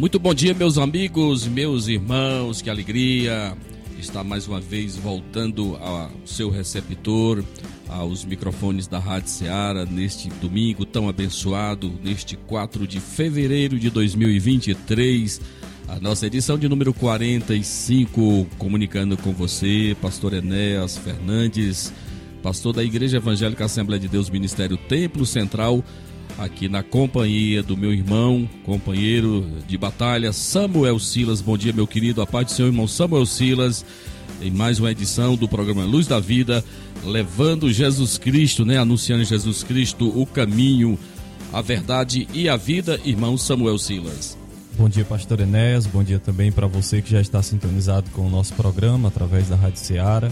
Muito bom dia, meus amigos, meus irmãos, que alegria estar mais uma vez voltando ao seu receptor, aos microfones da Rádio Ceará, neste domingo tão abençoado, neste 4 de fevereiro de 2023. A nossa edição de número 45, comunicando com você, Pastor Enéas Fernandes, pastor da Igreja Evangélica Assembleia de Deus Ministério Templo Central, aqui na companhia do meu irmão, companheiro de batalha, Samuel Silas. Bom dia, meu querido. A paz do seu irmão Samuel Silas, em mais uma edição do programa Luz da Vida, levando Jesus Cristo, né? Anunciando Jesus Cristo, o caminho, a verdade e a vida, irmão Samuel Silas. Bom dia, pastor Enéas. Bom dia também para você que já está sintonizado com o nosso programa através da Rádio Ceará.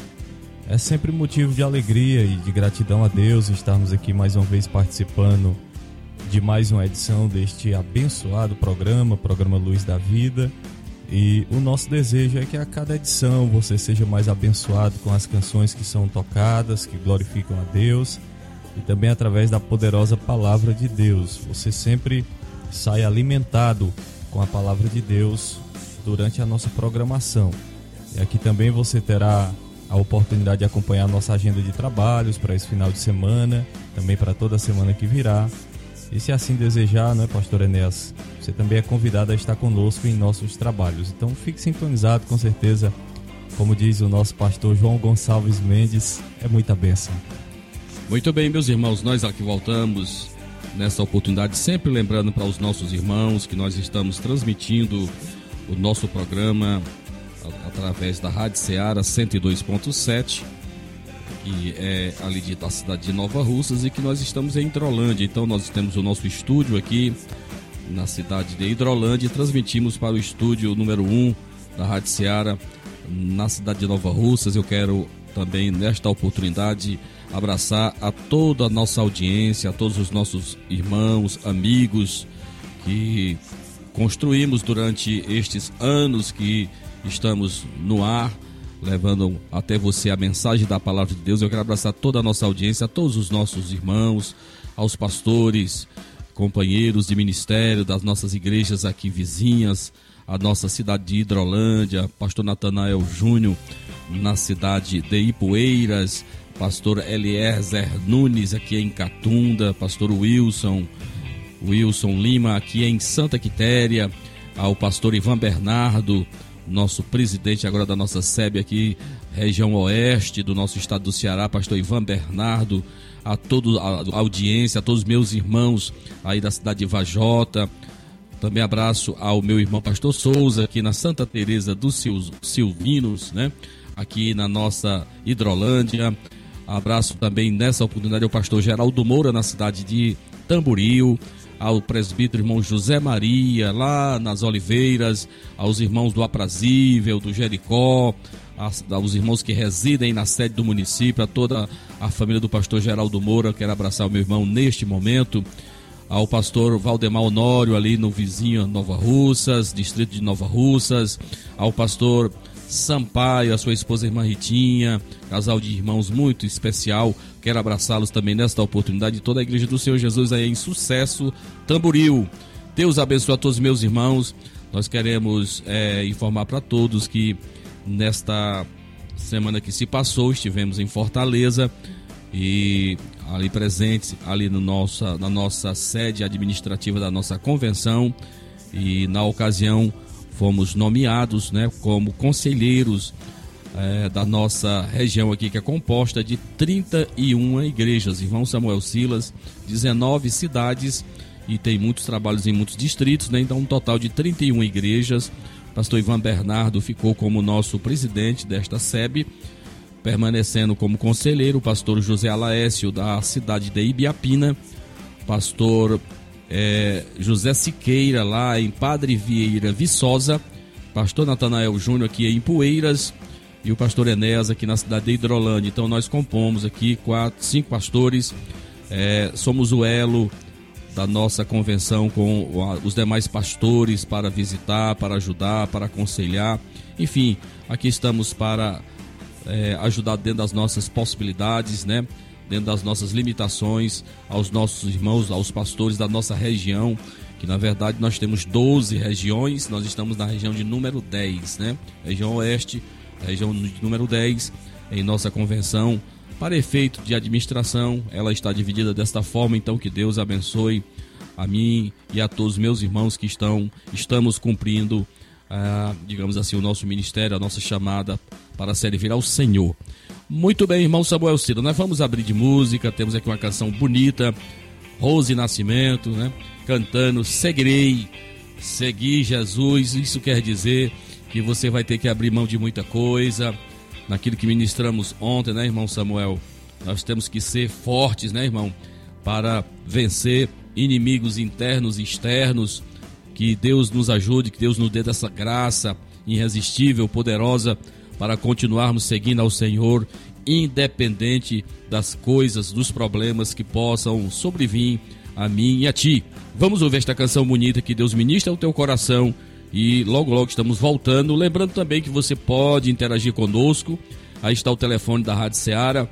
É sempre motivo de alegria e de gratidão a Deus estarmos aqui mais uma vez participando de mais uma edição deste abençoado programa, programa Luz da Vida. E o nosso desejo é que a cada edição você seja mais abençoado com as canções que são tocadas, que glorificam a Deus, e também através da poderosa palavra de Deus. Você sempre sai alimentado com a palavra de Deus durante a nossa programação. E aqui também você terá a oportunidade de acompanhar a nossa agenda de trabalhos para esse final de semana, também para toda a semana que virá. E se assim desejar, não é, pastor Enéas? Você também é convidado a estar conosco em nossos trabalhos. Então fique sintonizado, com certeza. Como diz o nosso pastor João Gonçalves Mendes, é muita bênção. Muito bem, meus irmãos, nós aqui voltamos nessa oportunidade, sempre lembrando para os nossos irmãos que nós estamos transmitindo o nosso programa através da Rádio Ceará 102.7 que é ali de, da cidade de Nova Russas e que nós estamos em Hidrolândia. Então nós temos o nosso estúdio aqui na cidade de Hidrolândia e transmitimos para o estúdio número 1 da Rádio Seara na cidade de Nova Russas. Eu quero também nesta oportunidade abraçar a toda a nossa audiência, a todos os nossos irmãos, amigos que construímos durante estes anos que estamos no ar levando até você a mensagem da palavra de Deus. Eu quero abraçar toda a nossa audiência, a todos os nossos irmãos, aos pastores, companheiros de ministério das nossas igrejas aqui vizinhas, a nossa cidade de Hidrolândia, pastor Natanael Júnior, na cidade de Ipueiras, pastor Eliezer Nunes aqui em Catunda, pastor Wilson, Wilson Lima aqui em Santa Quitéria, ao pastor Ivan Bernardo, nosso presidente agora da nossa SEB aqui, região oeste do nosso estado do Ceará, pastor Ivan Bernardo, a toda a audiência, a todos os meus irmãos aí da cidade de Vajota. Também abraço ao meu irmão pastor Souza, aqui na Santa Teresa dos Silvinos, né? Aqui na nossa Hidrolândia. Abraço também nessa oportunidade ao pastor Geraldo Moura, na cidade de Tamboril ao presbítero irmão José Maria, lá nas Oliveiras, aos irmãos do Aprazível, do Jericó, aos irmãos que residem na sede do município, a toda a família do pastor Geraldo Moura, quero abraçar o meu irmão neste momento, ao pastor Valdemar Honório, ali no vizinho Nova Russas, distrito de Nova Russas, ao pastor Sampaio, a sua esposa irmã Ritinha, casal de irmãos muito especial. Quero abraçá-los também nesta oportunidade. Toda a igreja do Senhor Jesus aí em sucesso, Tamboril. Deus abençoe a todos os meus irmãos. Nós queremos é, informar para todos que nesta semana que se passou estivemos em Fortaleza e ali presentes ali no nossa, na nossa sede administrativa da nossa convenção e na ocasião fomos nomeados né, como conselheiros é, da nossa região aqui, que é composta de 31 igrejas. Irmão Samuel Silas, 19 cidades e tem muitos trabalhos em muitos distritos, né? então um total de 31 igrejas. Pastor Ivan Bernardo ficou como nosso presidente desta SEB, permanecendo como conselheiro. Pastor José Alaécio, da cidade de Ibiapina, pastor é, José Siqueira, lá em Padre Vieira Viçosa, pastor Natanael Júnior aqui em Poeiras e o pastor Enéas aqui na cidade de Hidrolândia. Então nós compomos aqui quatro, cinco pastores, é, somos o elo da nossa convenção com os demais pastores para visitar, para ajudar, para aconselhar. Enfim, aqui estamos para é, ajudar dentro das nossas possibilidades, né? Dentro das nossas limitações, aos nossos irmãos, aos pastores da nossa região, que na verdade nós temos 12 regiões, nós estamos na região de número 10, né? Região Oeste, região número 10, em nossa convenção para efeito de administração, ela está dividida desta forma, então que Deus abençoe a mim e a todos os meus irmãos que estão estamos cumprindo, ah, digamos assim, o nosso ministério, a nossa chamada para servir ao Senhor. Muito bem, irmão Samuel Ciro, nós vamos abrir de música, temos aqui uma canção bonita, Rose Nascimento, né? Cantando Seguirei, seguir Jesus, isso quer dizer que você vai ter que abrir mão de muita coisa, naquilo que ministramos ontem, né, irmão Samuel? Nós temos que ser fortes, né, irmão? Para vencer inimigos internos e externos. Que Deus nos ajude, que Deus nos dê dessa graça irresistível, poderosa, para continuarmos seguindo ao Senhor, independente das coisas, dos problemas que possam sobrevir a mim e a ti. Vamos ouvir esta canção bonita que Deus ministra ao teu coração e logo, logo estamos voltando. Lembrando também que você pode interagir conosco. Aí está o telefone da Rádio Ceará,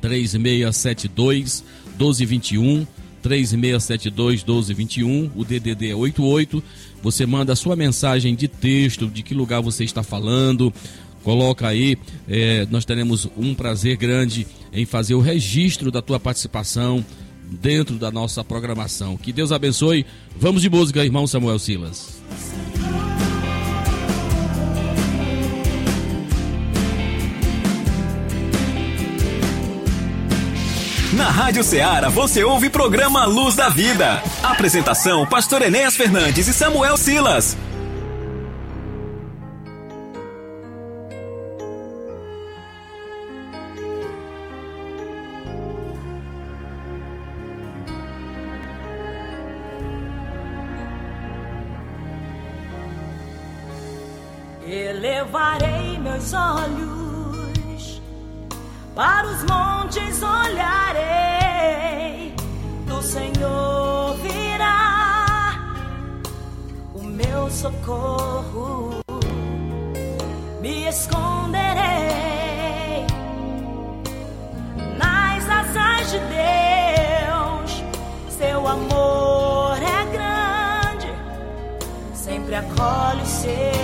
3672 1221. 3672 1221, o DDD é 88. Você manda a sua mensagem de texto, de que lugar você está falando, coloca aí. É, nós teremos um prazer grande em fazer o registro da tua participação dentro da nossa programação. Que Deus abençoe. Vamos de música, irmão Samuel Silas. Na Rádio Ceará você ouve programa Luz da Vida. Apresentação: Pastor Enéas Fernandes e Samuel Silas. Meus olhos para os montes olharei, do Senhor virá o meu socorro. Me esconderei nas asas de Deus. Seu amor é grande, sempre acolhe os seus.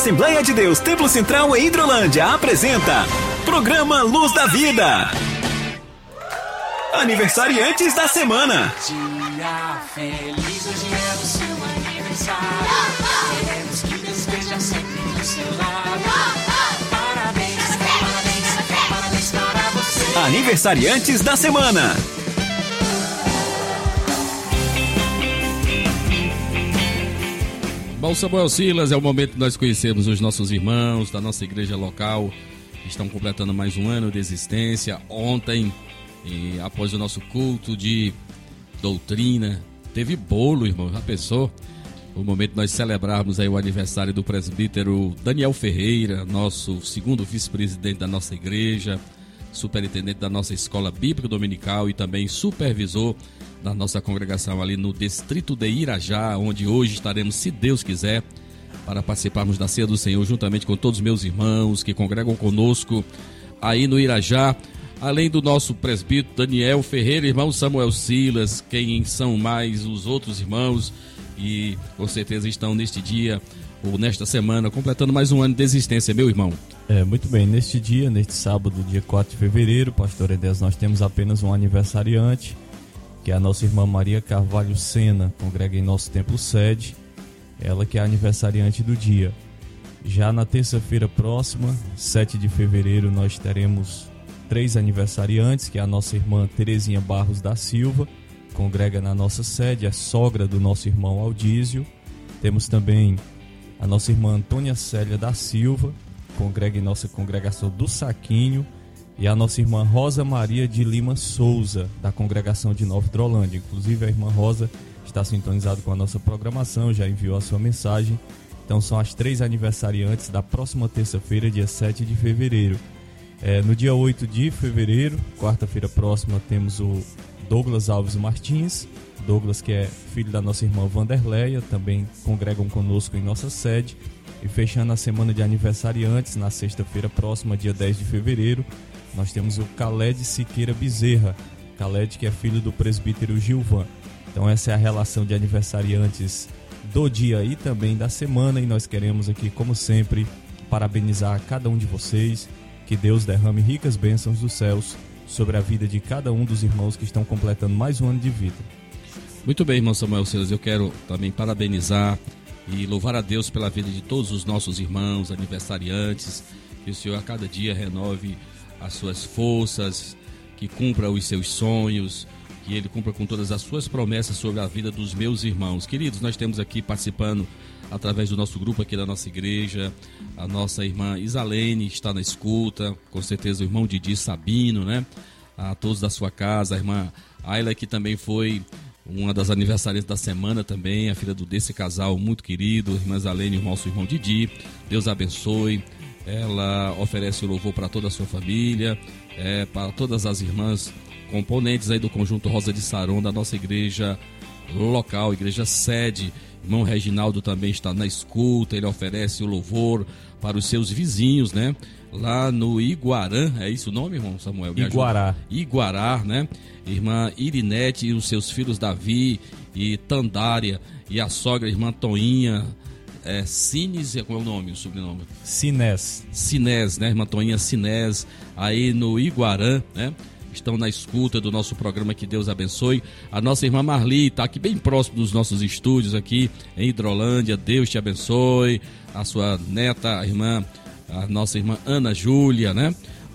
Assembleia de Deus Templo Central em Hidrolândia apresenta Programa Luz da Vida. Aniversariantes da semana. Dia feliz, hoje é o seu aniversário. Queremos que esteja sempre do seu lado. Parabéns, parabéns, parabéns para você. Aniversariantes da semana. Bom, Samuel Silas, é o momento de nós conhecermos os nossos irmãos da nossa igreja local, que estão completando mais um ano de existência. Ontem, após o nosso culto de doutrina, teve bolo, irmão, já pensou? O momento nós celebrarmos aí o aniversário do presbítero Daniel Ferreira, nosso segundo vice-presidente da nossa igreja, superintendente da nossa escola bíblica dominical e também supervisor da nossa congregação ali no distrito de Irajá, onde hoje estaremos, se Deus quiser, para participarmos da ceia do Senhor juntamente com todos os meus irmãos que congregam conosco aí no Irajá, além do nosso presbítero Daniel Ferreira, irmão Samuel Silas, quem são mais os outros irmãos e com certeza estão neste dia ou nesta semana completando mais um ano de existência, meu irmão. É, muito bem, neste dia, neste sábado, dia 4 de fevereiro, pastor Edes, nós temos apenas um aniversariante, que é a nossa irmã Maria Carvalho Sena, congrega em nosso templo sede, ela que é aniversariante do dia. Já na terça-feira próxima, 7 de fevereiro, nós teremos três aniversariantes, que é a nossa irmã Terezinha Barros da Silva, congrega na nossa sede, é sogra do nosso irmão Aldísio. Temos também a nossa irmã Antônia Célia da Silva, congrega em nossa congregação do Saquinho, e a nossa irmã Rosa Maria de Lima Souza, da congregação de Nova Hidrolândia. Inclusive, a irmã Rosa está sintonizada com a nossa programação, já enviou a sua mensagem. Então, são as três aniversariantes da próxima terça-feira, dia 7 de fevereiro. É, no dia 8 de fevereiro, quarta-feira próxima, temos o Douglas Alves Martins. Douglas, que é filho da nossa irmã Vanderleia, também congregam conosco em nossa sede. E fechando a semana de aniversariantes, na sexta-feira próxima, dia 10 de fevereiro, nós temos o Khaled Siqueira Bezerra. Khaled, que é filho do presbítero Gilvan. Então, essa é a relação de aniversariantes do dia e também da semana. E nós queremos aqui, como sempre, parabenizar cada um de vocês. Que Deus derrame ricas bênçãos dos céus sobre a vida de cada um dos irmãos que estão completando mais um ano de vida. Muito bem, irmão Samuel Silas. Eu quero também parabenizar e louvar a Deus pela vida de todos os nossos irmãos, aniversariantes. Que o Senhor a cada dia renove as suas forças, que cumpra os seus sonhos, que ele cumpra com todas as suas promessas sobre a vida dos meus irmãos. Queridos, nós temos aqui participando através do nosso grupo aqui da nossa igreja, a nossa irmã Isalene está na escuta, com certeza o irmão Didi Sabino, né? A todos da sua casa, a irmã Ayla que também foi uma das aniversariantes da semana também, a filha do desse casal muito querido, irmã Isalene e o nosso irmão Didi. Deus abençoe ela oferece o louvor para toda a sua família, é, para todas as irmãs componentes aí do conjunto Rosa de Saron da nossa igreja local, igreja sede. Irmão Reginaldo também está na escuta, ele oferece o louvor para os seus vizinhos, né? Lá no Iguarã, é isso o nome, irmão Samuel? Me Iguará. Ajuda? Iguará, né? Irmã Irinete e os seus filhos Davi e Tandária e a sogra irmã Toinha, é, Cines, como é o nome, o sobrenome? Sinés. Sinés, né? Irmã Toninha Sinés, aí no Iguarã, né? estão na escuta do nosso programa, que Deus abençoe. A nossa irmã Marli está aqui bem próximo dos nossos estúdios aqui em Hidrolândia, Deus te abençoe. A sua neta, a irmã, a nossa irmã Ana Júlia, né?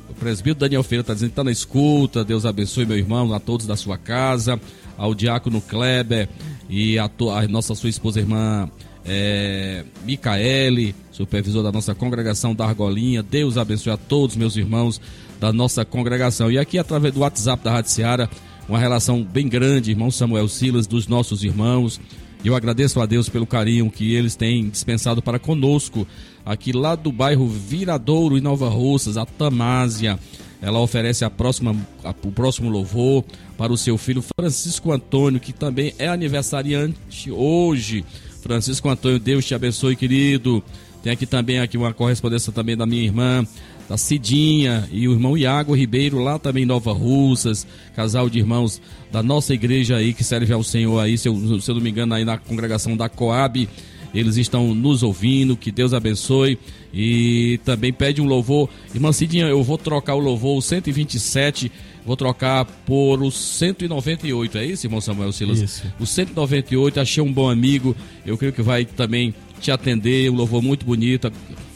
O presbítero Daniel Feira está dizendo que está na escuta, Deus abençoe meu irmão, a todos da sua casa, ao diácono Kleber e a, a nossa sua esposa irmã é, Micaele, supervisor da nossa congregação da Argolinha. Deus abençoe a todos meus irmãos da nossa congregação. E aqui, através do WhatsApp da Rádio Seara, uma relação bem grande, irmão Samuel Silas, dos nossos irmãos. Eu agradeço a Deus pelo carinho que eles têm dispensado para conosco, aqui lá do bairro Viradouro, em Nova Russas, a Tamásia. Ela oferece a próxima, a, o próximo louvor para o seu filho Francisco Antônio, que também é aniversariante hoje. Francisco Antônio, Deus te abençoe, querido. Tem aqui também aqui uma correspondência também da minha irmã, da Cidinha, e o irmão Iago Ribeiro, lá também em Nova Russas, casal de irmãos da nossa igreja aí, que serve ao Senhor aí, se eu, se eu não me engano, aí na congregação da Coab. Eles estão nos ouvindo, que Deus abençoe. E também pede um louvor. Irmã Cidinha, eu vou trocar o louvor 127 Vou trocar por o 198, é isso, irmão Samuel Silas? Isso. O 198, achei um bom amigo, eu creio que vai também te atender, um louvor muito bonito.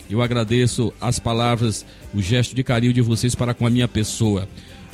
Eu agradeço as palavras, o gesto de carinho de vocês para com a minha pessoa.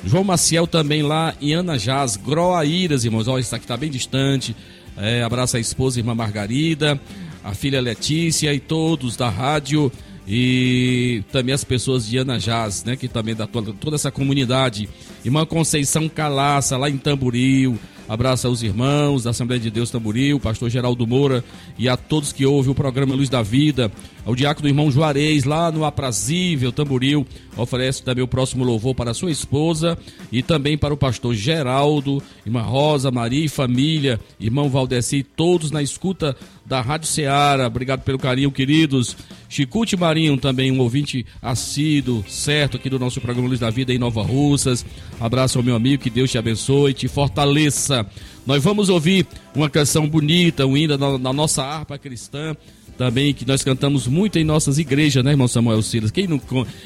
João Maciel também lá em Anajás, Groaíras, irmãos. Olha, isso aqui está bem distante. É, abraço a esposa, irmã Margarida, a filha Letícia e todos da rádio e também as pessoas de Anajás, né, que também da toda, toda essa comunidade. Irmã Conceição Calaça, lá em Tamboril. Abraço aos irmãos da Assembleia de Deus Tamboril, pastor Geraldo Moura e a todos que ouvem o programa Luz da Vida. Ao diácono irmão Juarez, lá no Aprazível Tamboril, oferece também o próximo louvor para sua esposa e também para o pastor Geraldo, irmã Rosa, Maria e família, irmão Valdeci, todos na escuta da Rádio Ceará. Obrigado pelo carinho, queridos. Chicute Marinho, também um ouvinte assíduo, certo, aqui do nosso programa Luz da Vida em Nova Russas. Abraço ao meu amigo, que Deus te abençoe, te fortaleça. Nós vamos ouvir uma canção bonita, um hino nossa harpa cristã também que nós cantamos muito em nossas igrejas, né, irmão Samuel Silas? Quem não,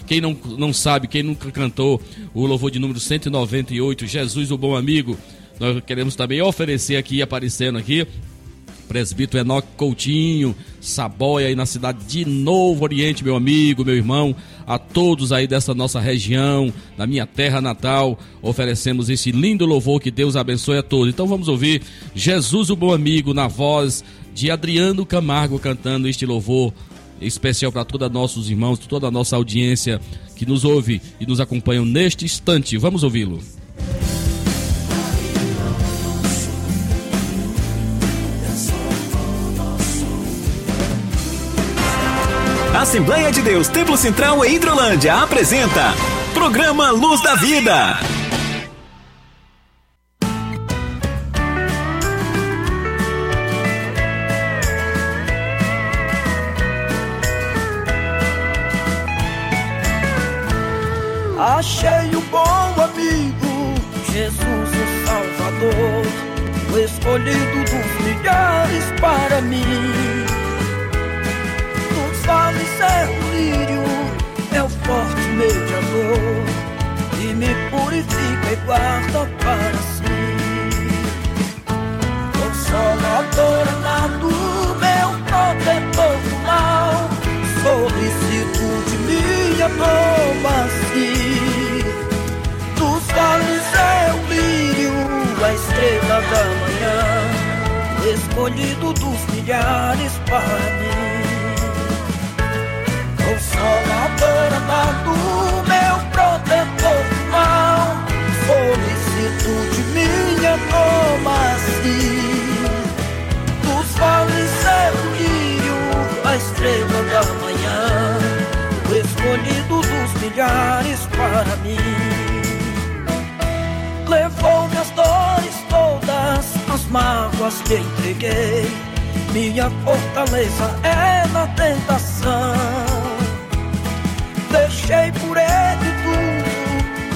quem não, não sabe, quem nunca cantou o louvor de número 198, Jesus o Bom Amigo, nós queremos também oferecer aqui, aparecendo aqui, presbítero Enoque Coutinho, Saboia aí na cidade de Novo Oriente, meu amigo, meu irmão, a todos aí dessa nossa região, da minha terra natal, oferecemos esse lindo louvor que Deus abençoe a todos. Então vamos ouvir Jesus o Bom Amigo na voz de Adriano Camargo cantando este louvor especial para todos nossos irmãos, toda a nossa audiência que nos ouve e nos acompanham neste instante. Vamos ouvi-lo. Assembleia de Deus Templo Central e Hidrolândia apresenta Programa Luz da Vida. Achei um bom amigo, Jesus o Salvador, o escolhido dos milhares para mim. Nos vales é o lírio, é o forte mediador, e me purifica e guarda para si. Da manhã, escolhido dos milhares para mim. Consolador amado, meu protetor do mal, solicito de minha assim. Dos vales é o lírio, a estrela da manhã, escolhido dos milhares para mim. mágoas que entreguei. Minha fortaleza é na tentação. Deixei por ele tudo,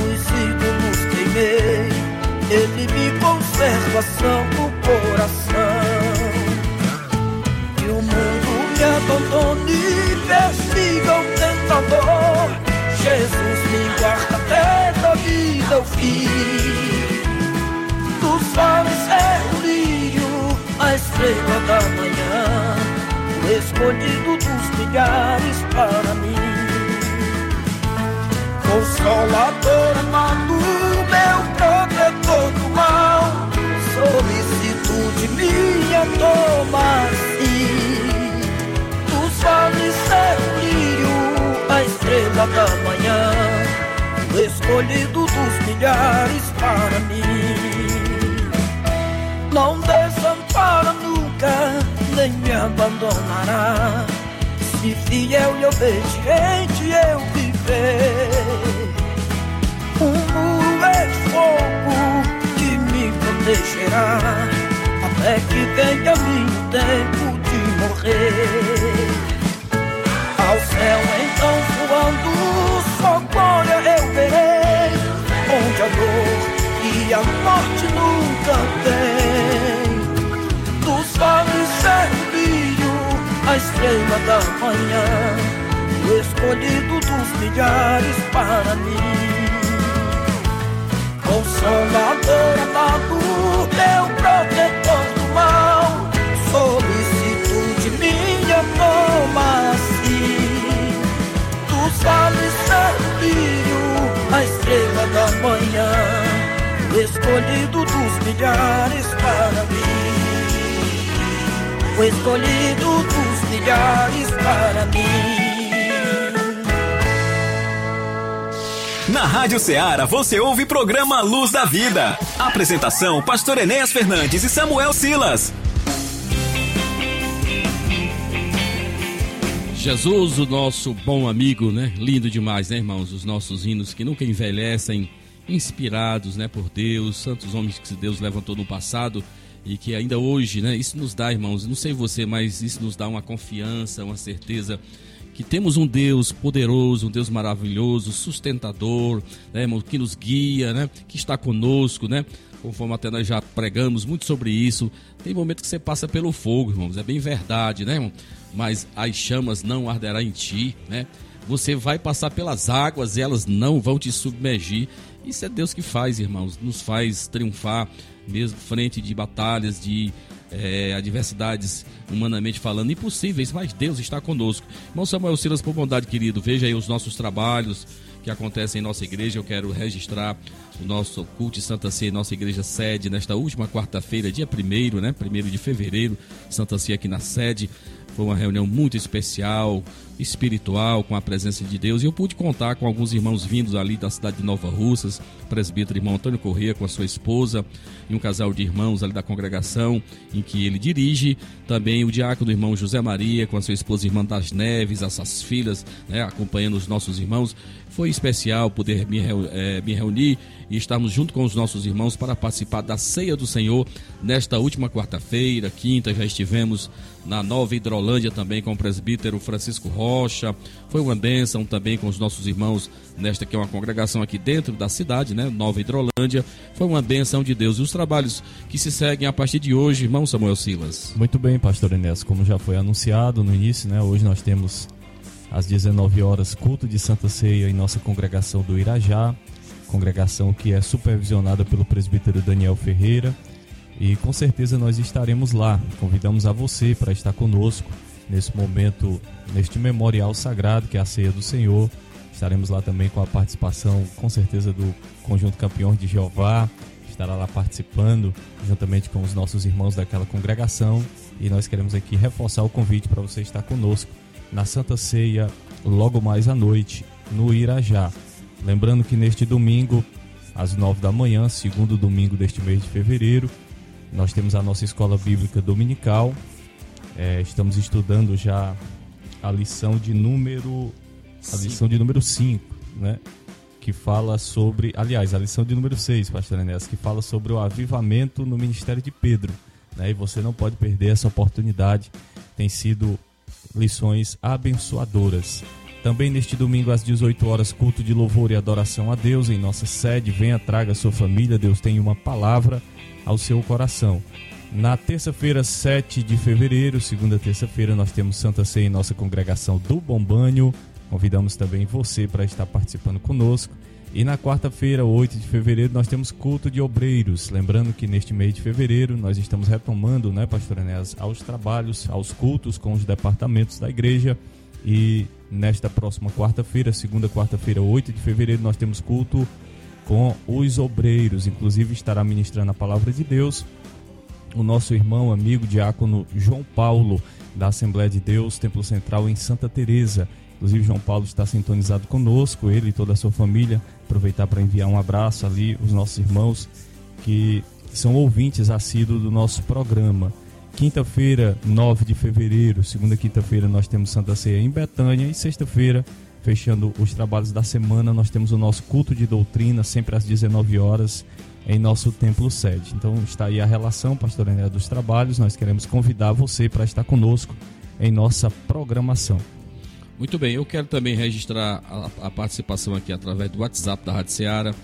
os ídolos queimei. Ele me conserva são do coração. E o mundo me abandone, persiga o tentador. Jesus me guarda até da vida ao fim. Dos fariseus é estrela da manhã, o escolhido dos milhares para mim. Consolador amado, meu protetor do mal, solicitude minha toma sabes ser brilho, a estrela da manhã, o escolhido dos milhares para mim. Não desampara nem me abandonará. Se fiel e obediente eu viver. Um muro é fogo que me protegerá. Até que venha meu tempo de morrer. Ao céu então voando, só glória eu verei. Onde a dor e a morte nunca tem. Tu sabes ser brilho, a estrela da manhã, escolhido dos milhares para mim. Consolador amado, meu protetor do mal, solicitude minha toma assim. Tu sabes ser brilho, a estrela da manhã escolhido dos milhares para mim. O escolhido dos milhares para mim. Na Rádio Ceará você ouve programa Luz da Vida. Apresentação: Pastor Enéas Fernandes e Samuel Silas. Jesus, o nosso bom amigo, né? Lindo demais, né, irmãos? Os nossos hinos que nunca envelhecem inspirados né, por Deus, santos homens que Deus levantou no passado e que ainda hoje, né, isso nos dá, irmãos, não sei você, mas isso nos dá uma confiança, uma certeza que temos um Deus poderoso, um Deus maravilhoso, sustentador, né, irmão, que nos guia, né, que está conosco, né, conforme até nós já pregamos muito sobre isso. Tem momento que você passa pelo fogo, irmãos, é bem verdade, né, irmão? Mas as chamas não arderão em ti, né? Você vai passar pelas águas elas não vão te submergir. Isso é Deus que faz, irmãos, nos faz triunfar, mesmo frente de batalhas, de é, adversidades, humanamente falando, impossíveis, mas Deus está conosco. Irmão Samuel Silas, por bondade, querido, veja aí os nossos trabalhos que acontecem em nossa igreja. Eu quero registrar o nosso culto de Santa Ceia, nossa igreja sede, nesta última quarta-feira, dia 1 né? 1 de fevereiro, Santa Ceia aqui na sede. Foi uma reunião muito especial, espiritual, com a presença de Deus. E eu pude contar com alguns irmãos vindos ali da cidade de Nova Russas, presbítero irmão Antônio Corrêa com a sua esposa e um casal de irmãos ali da congregação em que ele dirige. Também o diácono irmão José Maria com a sua esposa irmã das Neves, essas filhas, né, acompanhando os nossos irmãos. Foi especial poder me, é, me reunir e estarmos junto com os nossos irmãos para participar da ceia do Senhor nesta última quarta-feira, quinta, já estivemos na Nova Hidrolândia também com o presbítero Francisco Rocha. Foi uma bênção também com os nossos irmãos nesta que é uma congregação aqui dentro da cidade, né? Nova Hidrolândia. Foi uma bênção de Deus. E os trabalhos que se seguem a partir de hoje, irmão Samuel Silas. Muito bem, pastor Enéas, como já foi anunciado no início, né? Hoje nós temos às 19 horas, culto de Santa Ceia em nossa congregação do Irajá, congregação que é supervisionada pelo presbítero Daniel Ferreira. E com certeza nós estaremos lá. Convidamos a você para estar conosco nesse momento, neste memorial sagrado que é a Ceia do Senhor. Estaremos lá também com a participação, com certeza, do Conjunto Campeões de Jeová. Estará lá participando, juntamente com os nossos irmãos daquela congregação. E nós queremos aqui reforçar o convite para você estar conosco na Santa Ceia logo mais à noite no Irajá. Lembrando que neste domingo, às nove da manhã, segundo domingo deste mês de fevereiro, nós temos a nossa escola bíblica dominical. É, estamos estudando já a lição de número a lição de número 5, né? Que fala sobre, aliás, a lição de número 6, pastor Enéas, que fala sobre o avivamento no ministério de Pedro, né? E você não pode perder essa oportunidade. Tem sido lições abençoadoras. Também neste domingo às 18 horas, culto de louvor e adoração a Deus em nossa sede. Venha, traga sua família, Deus tem uma palavra ao seu coração. Na terça-feira, 7 de fevereiro, segunda terça-feira, nós temos Santa Ceia em nossa congregação do Bom. Convidamos também você para estar participando conosco. E na quarta-feira, 8 de fevereiro, nós temos culto de obreiros. Lembrando que neste mês de fevereiro nós estamos retomando, né, pastor Enéas, aos trabalhos, aos cultos com os departamentos da igreja. E nesta próxima quarta-feira, segunda quarta-feira, 8 de fevereiro, nós temos culto com os obreiros. Inclusive estará ministrando a palavra de Deus o nosso irmão, amigo, diácono João Paulo, da Assembleia de Deus, Templo Central em Santa Teresa. Inclusive, João Paulo está sintonizado conosco, ele e toda a sua família. Aproveitar para enviar um abraço ali, os nossos irmãos que são ouvintes assíduos do nosso programa. Quinta-feira, 9 de fevereiro, segunda quinta-feira, nós temos Santa Ceia em Betânia. E sexta-feira, fechando os trabalhos da semana, nós temos o nosso culto de doutrina, sempre às 19 horas, em nosso templo sede. Então está aí a relação, pastor Enéa, dos trabalhos. Nós queremos convidar você para estar conosco em nossa programação. Muito bem, eu quero também registrar a, a participação aqui através do WhatsApp da Rádio Seara,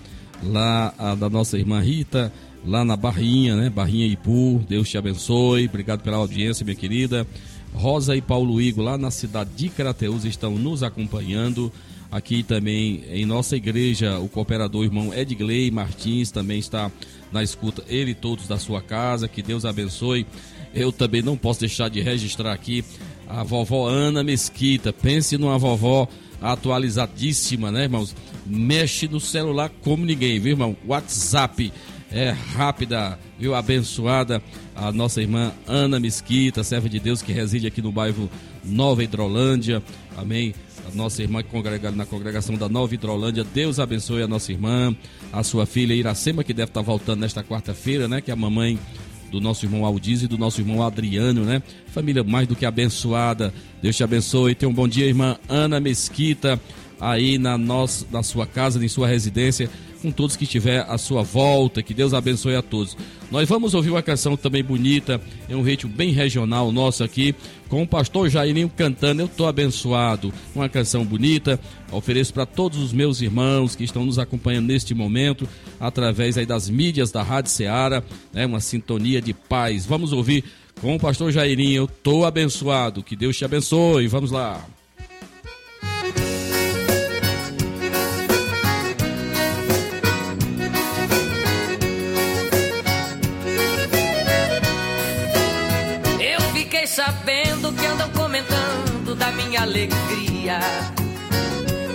lá a, da nossa irmã Rita, lá na Barrinha, né? Barrinha Ipu, Deus te abençoe, obrigado pela audiência, minha querida. Rosa e Paulo Igo, lá na cidade de Crateus, estão nos acompanhando. Aqui também em nossa igreja, o cooperador irmão Edgley Martins também está na escuta, ele e todos da sua casa, que Deus abençoe. Eu também não posso deixar de registrar aqui a vovó Ana Mesquita. Pense numa vovó atualizadíssima, né, irmãos? Mexe no celular como ninguém, viu, irmão? WhatsApp é rápida, viu? Abençoada a nossa irmã Ana Mesquita, serva de Deus que reside aqui no bairro Nova Hidrolândia. Amém. A nossa irmã congregada na congregação da Nova Hidrolândia. Deus abençoe a nossa irmã, a sua filha Iracema, que deve estar voltando nesta quarta-feira, né? Que é a mamãe do nosso irmão Aldiz e do nosso irmão Adriano, né? Família mais do que abençoada. Deus te abençoe. Tenha um bom dia, irmã Ana Mesquita, aí na, nossa, na sua casa, em sua residência com todos que estiver à sua volta. Que Deus abençoe a todos. Nós vamos ouvir uma canção também bonita, é um ritmo bem regional nosso aqui, com o pastor Jairinho cantando Eu Tô Abençoado. Uma canção bonita, ofereço para todos os meus irmãos que estão nos acompanhando neste momento, através aí das mídias da Rádio Ceará, né, uma sintonia de paz. Vamos ouvir com o pastor Jairinho, Eu Tô Abençoado. Que Deus te abençoe. Vamos lá. Alegria.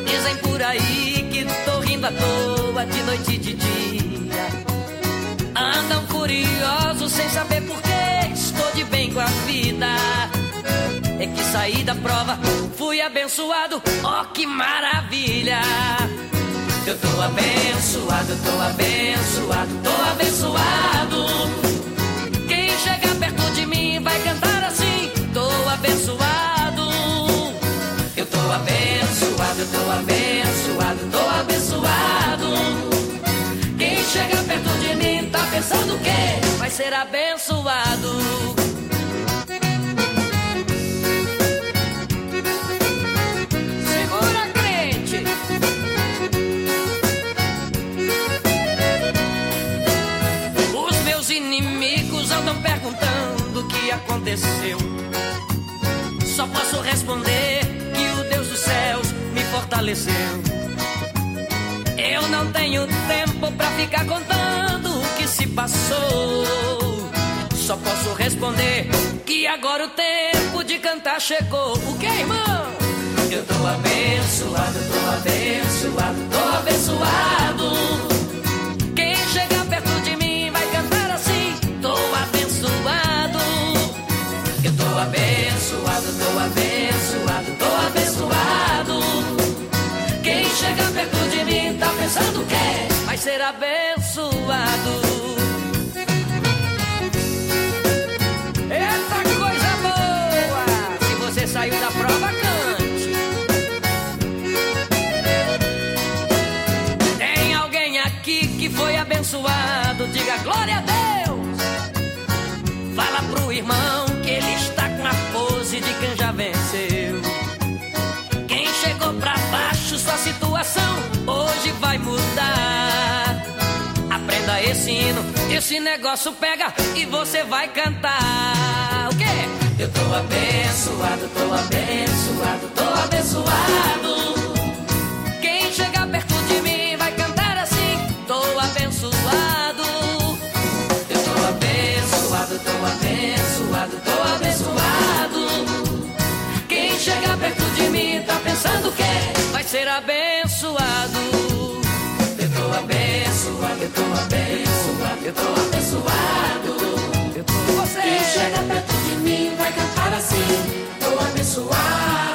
Dizem por aí que tô rindo à toa de noite e de dia. Andam furiosos sem saber por que estou de bem com a vida. É que saí da prova, fui abençoado, oh que maravilha! Eu tô abençoado, tô abençoado, tô abençoado. Quem chega perto de mim vai cantar assim: tô abençoado. Eu tô abençoado, tô abençoado, tô abençoado. Quem chega perto de mim tá pensando que vai ser abençoado. Andam perguntando o que aconteceu. Só posso responder fortaleceu. Eu não tenho tempo pra ficar contando o que se passou. Só posso responder que agora o tempo de cantar chegou. O que, irmão? Eu tô abençoado, tô abençoado, tô abençoado. Quem chega perto de mim vai cantar assim: tô abençoado. Eu tô abençoado, chega perto de mim tá pensando que vai ser abençoado. Esse negócio pega e você vai cantar. O quê? Eu tô abençoado, tô abençoado, tô abençoado. Quem chegar perto de mim vai cantar assim. Tô abençoado. Eu tô abençoado, tô abençoado, tô abençoado. Quem chegar perto de mim tá pensando que vai ser abençoado. Eu tô abençoado. Eu tô você. Quem chega perto de mim vai cantar assim. Tô abençoado.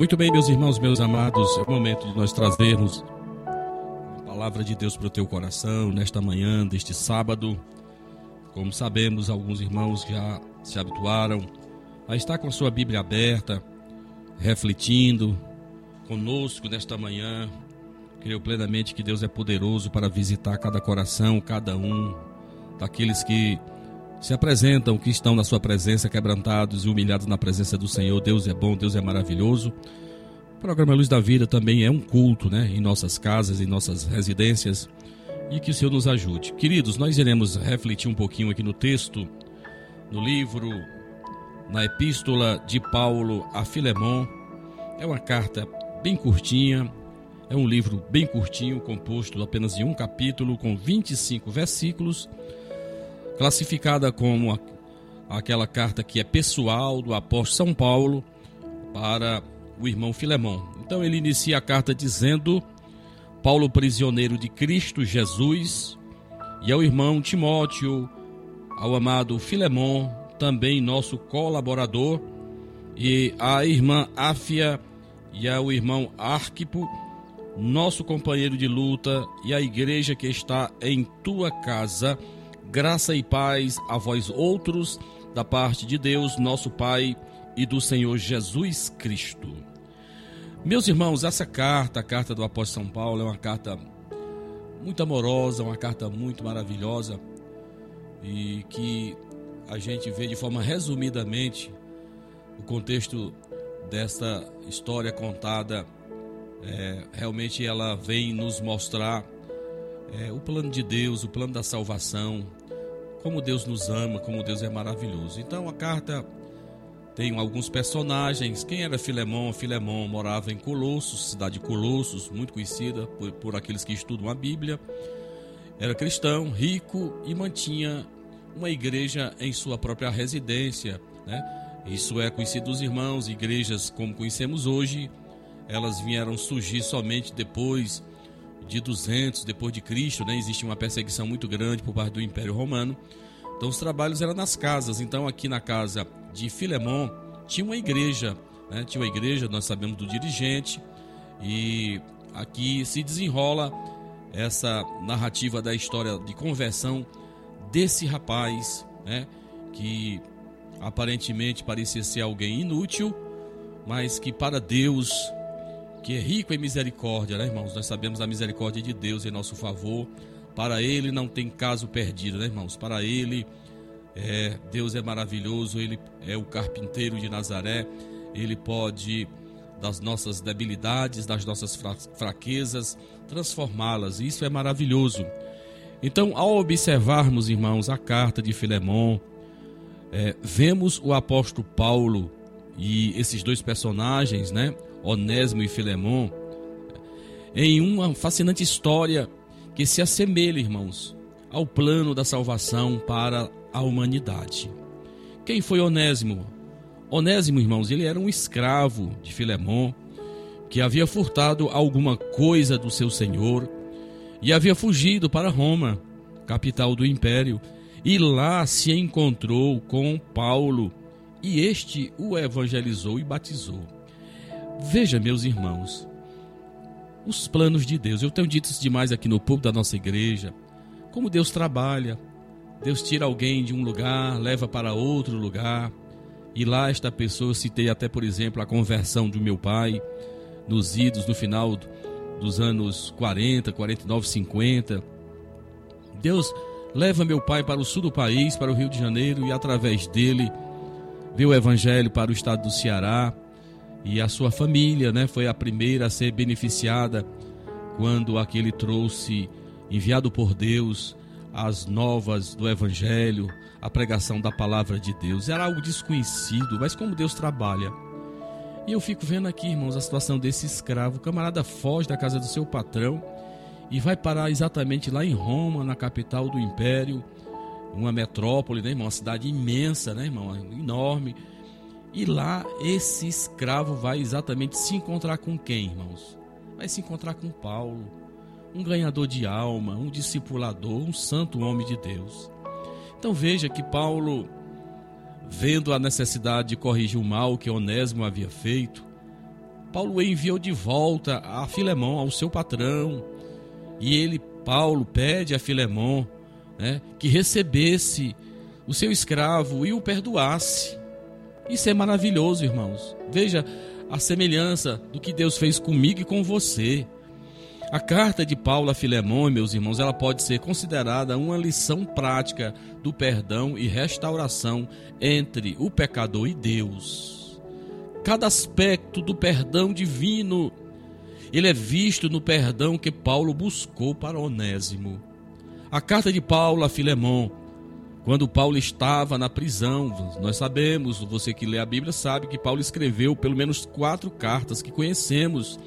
Muito bem, meus irmãos, meus amados, é o momento de nós trazermos a palavra de Deus para o teu coração nesta manhã deste sábado. Como sabemos, alguns irmãos já se habituaram a estar com a sua Bíblia aberta, refletindo conosco nesta manhã. Creio plenamente que Deus é poderoso para visitar cada coração, cada um daqueles que se apresentam, que estão na sua presença, quebrantados e humilhados na presença do Senhor. Deus é bom, Deus é maravilhoso. O programa Luz da Vida também é um culto, né? Em nossas casas, em nossas residências. E que o Senhor nos ajude. Queridos, nós iremos refletir um pouquinho aqui no texto, no livro, na epístola de Paulo a Filemon. É uma carta bem curtinha, é um livro bem curtinho, composto apenas de um capítulo, com 25 versículos classificada como aquela carta que é pessoal do apóstolo São Paulo para o irmão Filemão. Então ele inicia a carta dizendo: Paulo, prisioneiro de Cristo Jesus, e ao irmão Timóteo, ao amado Filemão, também nosso colaborador, e à irmã Áfia e ao irmão Arquipo, nosso companheiro de luta, e à igreja que está em tua casa graça e paz a vós outros, da parte de Deus, nosso Pai, e do Senhor Jesus Cristo. Meus irmãos, essa carta, a carta do apóstolo São Paulo, é uma carta muito amorosa, uma carta muito maravilhosa e que a gente vê de forma resumidamente o contexto desta história contada. É, realmente ela vem nos mostrar é, o plano de Deus, o plano da salvação, como Deus nos ama, como Deus é maravilhoso. Então a carta tem alguns personagens. Quem era Filemão? Filemão morava em Colossos, cidade de Colossos, muito conhecida por, por aqueles que estudam a Bíblia. Era cristão, rico e mantinha uma igreja em sua própria residência. Né? Isso é conhecido dos irmãos, igrejas como conhecemos hoje, elas vieram surgir somente depois de 200 depois de Cristo, né? Existe uma perseguição muito grande por parte do Império Romano. Então os trabalhos eram nas casas. Então aqui na casa de Filemon tinha uma igreja, né? Tinha uma igreja, nós sabemos do dirigente e aqui se desenrola essa narrativa da história de conversão desse rapaz, né? Que aparentemente parecia ser alguém inútil, mas que para Deus que é rico em misericórdia, né, irmãos? Nós sabemos a misericórdia de Deus em nosso favor. Para ele não tem caso perdido, né, irmãos? Para ele, é, Deus é maravilhoso, ele é o carpinteiro de Nazaré, ele pode, das nossas debilidades, das nossas fraquezas, transformá-las. Isso é maravilhoso. Então, ao observarmos, irmãos, a carta de Filemon, é, vemos o apóstolo Paulo e esses dois personagens, né? Onésimo e Filemon, em uma fascinante história que se assemelha, irmãos, ao plano da salvação para a humanidade. Quem foi Onésimo? Onésimo, irmãos, ele era um escravo de Filemon que havia furtado alguma coisa do seu senhor e havia fugido para Roma, capital do império, e lá se encontrou com Paulo, e este o evangelizou e batizou. Veja, meus irmãos, os planos de Deus. Eu tenho dito isso demais aqui no público da nossa igreja. Como Deus trabalha. Deus tira alguém de um lugar, leva para outro lugar. E lá esta pessoa, citei até, por exemplo, a conversão do meu pai nos idos no final dos anos 40, 49, 50. Deus leva meu pai para o sul do país, para o Rio de Janeiro, e através dele veio o evangelho para o estado do Ceará. E a sua família né, foi a primeira a ser beneficiada quando aquele trouxe, enviado por Deus, as novas do evangelho, a pregação da palavra de Deus. Era algo desconhecido, mas como Deus trabalha. E eu fico vendo aqui, irmãos, a situação desse escravo. O camarada foge da casa do seu patrão e vai parar exatamente lá em Roma, na capital do império, uma metrópole, né, irmão? Uma cidade imensa, né, irmão? Enorme. E lá esse escravo vai exatamente se encontrar com quem, irmãos? Vai se encontrar com Paulo, um ganhador de alma, um discipulador, um santo homem de Deus. Então veja que Paulo, vendo a necessidade de corrigir o mal que Onésimo havia feito, Paulo enviou de volta a Filemão, ao seu patrão, e ele, Paulo, pede a Filemão né, que recebesse o seu escravo e o perdoasse. Isso é maravilhoso, irmãos. Veja a semelhança do que Deus fez comigo e com você. A carta de Paulo a Filemão, meus irmãos, ela pode ser considerada uma lição prática do perdão e restauração entre o pecador e Deus. Cada aspecto do perdão divino, ele é visto no perdão que Paulo buscou para Onésimo. A carta de Paulo a Filemão, quando Paulo estava na prisão, nós sabemos, você que lê a Bíblia sabe que Paulo escreveu pelo menos quatro cartas que conhecemos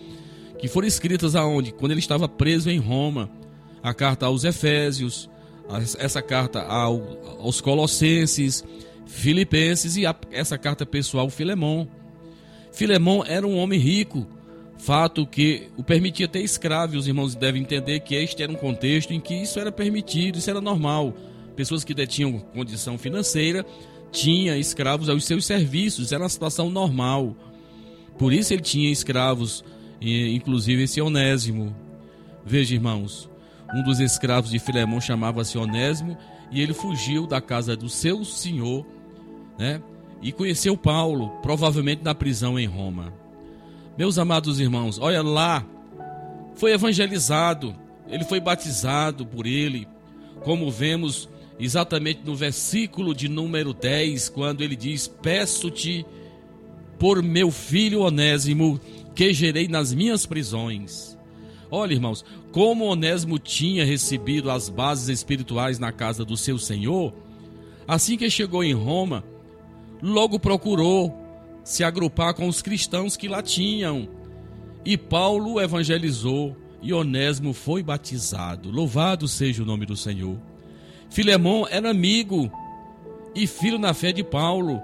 que foram escritas aonde? Quando ele estava preso em Roma. A carta aos Efésios, essa carta ao, aos Colossenses, Filipenses e essa carta pessoal Filemão. Filemão era um homem rico, fato que o permitia ter escravos. Os irmãos devem entender que este era um contexto em que isso era permitido, isso era normal. Pessoas que detinham condição financeira tinham escravos aos seus serviços, era uma situação normal. Por isso ele tinha escravos inclusive esse Onésimo. Veja, irmãos, um dos escravos de Filemão chamava-se Onésimo e ele fugiu da casa do seu senhor, né? E conheceu Paulo, provavelmente na prisão em Roma. Meus amados irmãos, olha lá, foi evangelizado, ele foi batizado por ele, como vemos exatamente no versículo de número 10, quando ele diz: Peço-te por meu filho Onésimo, que gerei nas minhas prisões. Olha, irmãos, como Onésimo tinha recebido as bases espirituais na casa do seu senhor, assim que chegou em Roma, logo procurou se agrupar com os cristãos que lá tinham. E Paulo evangelizou e Onésimo foi batizado. Louvado seja o nome do Senhor. Filemão era amigo e filho na fé de Paulo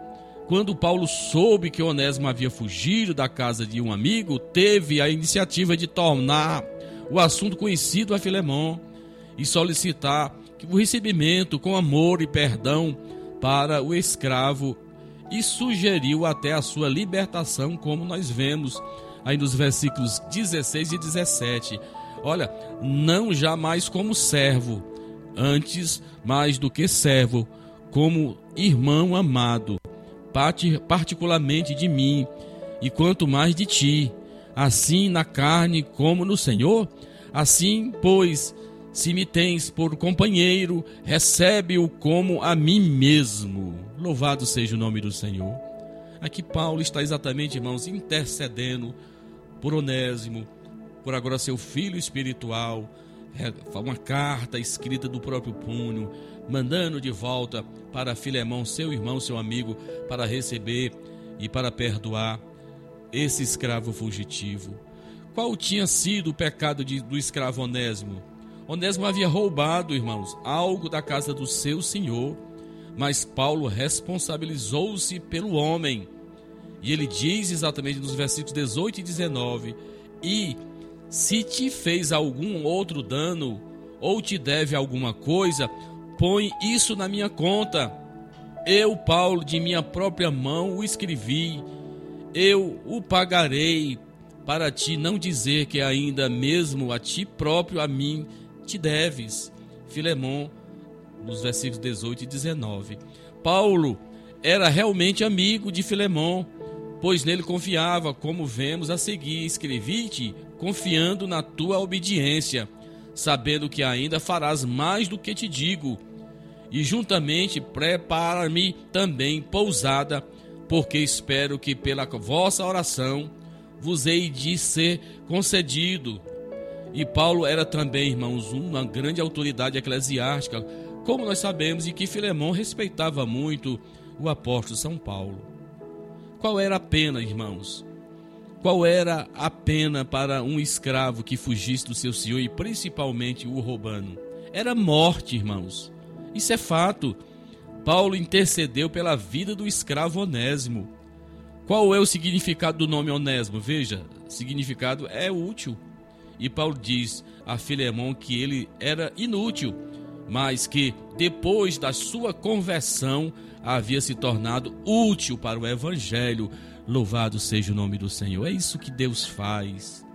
quando Paulo soube que Onésimo havia fugido da casa de um amigo, teve a iniciativa de tornar o assunto conhecido a Filemão e solicitar o recebimento com amor e perdão para o escravo e sugeriu até a sua libertação, como nós vemos aí nos versículos 16 e 17. Olha, não jamais como servo, antes mais do que servo, como irmão amado particularmente de mim, e quanto mais de ti, assim na carne como no Senhor? Assim, pois, se me tens por companheiro, recebe-o como a mim mesmo. Louvado seja o nome do Senhor. Aqui Paulo está exatamente, irmãos, intercedendo por Onésimo, por agora seu filho espiritual, uma carta escrita do próprio punho, mandando de volta para Filemão, seu irmão, seu amigo, para receber e para perdoar esse escravo fugitivo. Qual tinha sido o pecado de, do escravo Onésimo? Onésimo havia roubado, irmãos, algo da casa do seu senhor, mas Paulo responsabilizou-se pelo homem. E ele diz exatamente nos versículos 18 e 19: E se te fez algum outro dano, ou te deve alguma coisa, põe isso na minha conta. Eu, Paulo, de minha própria mão o escrevi, eu o pagarei, para ti não dizer que ainda mesmo a ti próprio, a mim, te deves. Filemão, nos versículos 18 e 19. Paulo era realmente amigo de Filemão, pois nele confiava, como vemos a seguir. Escrevi-te confiando na tua obediência, sabendo que ainda farás mais do que te digo. E juntamente prepara-me também pousada, porque espero que pela vossa oração vos hei de ser concedido. E Paulo era também, irmãos, uma grande autoridade eclesiástica, como nós sabemos, e que Filemão respeitava muito o apóstolo São Paulo. Qual era a pena, irmãos? Qual era a pena para um escravo que fugisse do seu senhor e principalmente o roubando? Era morte, irmãos. Isso é fato. Paulo intercedeu pela vida do escravo Onésimo. Qual é o significado do nome Onésimo? Veja, significado é útil. E Paulo diz a Filemão que ele era inútil, mas que depois da sua conversão havia se tornado útil para o evangelho. Louvado seja o nome do Senhor. É isso que Deus faz.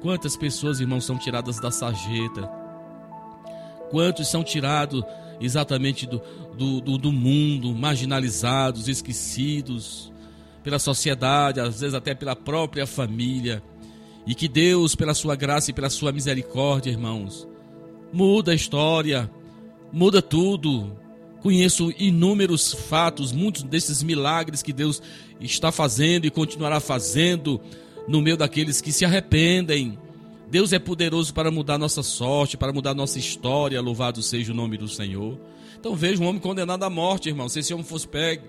Quantas pessoas, irmãos, são tiradas da sarjeta? Quantos são tirados exatamente do, do, do, do mundo, marginalizados, esquecidos pela sociedade, às vezes até pela própria família? E que Deus, pela sua graça e pela sua misericórdia, irmãos, muda a história, muda tudo. Conheço inúmeros fatos, muitos desses milagres que Deus está fazendo e continuará fazendo no meio daqueles que se arrependem. Deus é poderoso para mudar nossa sorte, para mudar nossa história. Louvado seja o nome do Senhor. Então veja um homem condenado à morte, irmão. Se esse homem fosse pego,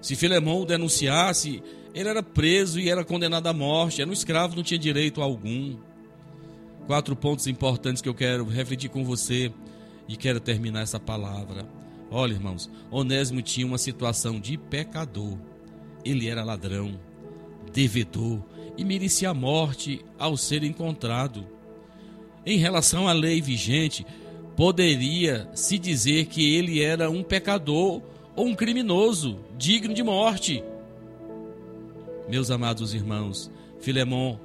se Filemão o denunciasse, ele era preso e era condenado à morte. Era um escravo, não tinha direito algum. Quatro pontos importantes que eu quero refletir com você e quero terminar essa palavra. Olha, irmãos, Onésimo tinha uma situação de pecador. Ele era ladrão, devedor e merecia a morte ao ser encontrado. Em relação à lei vigente, poderia se dizer que ele era um pecador ou um criminoso digno de morte. Meus amados irmãos, Filemão,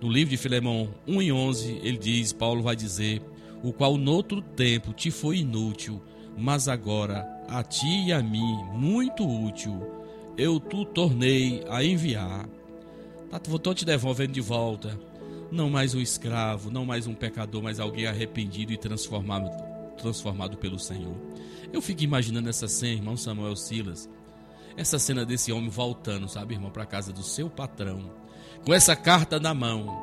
no livro de Filemão 1 e 11, ele diz, Paulo vai dizer, o qual noutro tempo te foi inútil, mas agora a ti e a mim muito útil, eu tu tornei a enviar. Estou te devolvendo de volta. Não mais um escravo, não mais um pecador, mas alguém arrependido e transformado, transformado pelo Senhor. Eu fico imaginando essa cena, irmão Samuel Silas. Essa cena desse homem voltando, sabe, irmão, para casa do seu patrão, com essa carta na mão,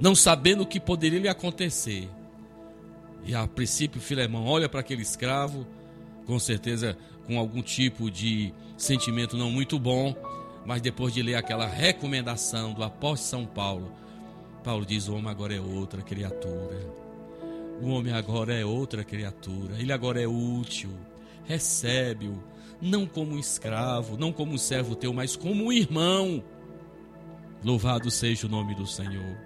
não sabendo o que poderia lhe acontecer. E a princípio, Filemão olha para aquele escravo, com certeza com algum tipo de sentimento não muito bom, mas depois de ler aquela recomendação do apóstolo São Paulo, Paulo diz: o homem agora é outra criatura. O homem agora é outra criatura. Ele agora é útil. Recebe-o, não como um escravo, não como um servo teu, mas como um irmão. Louvado seja o nome do Senhor.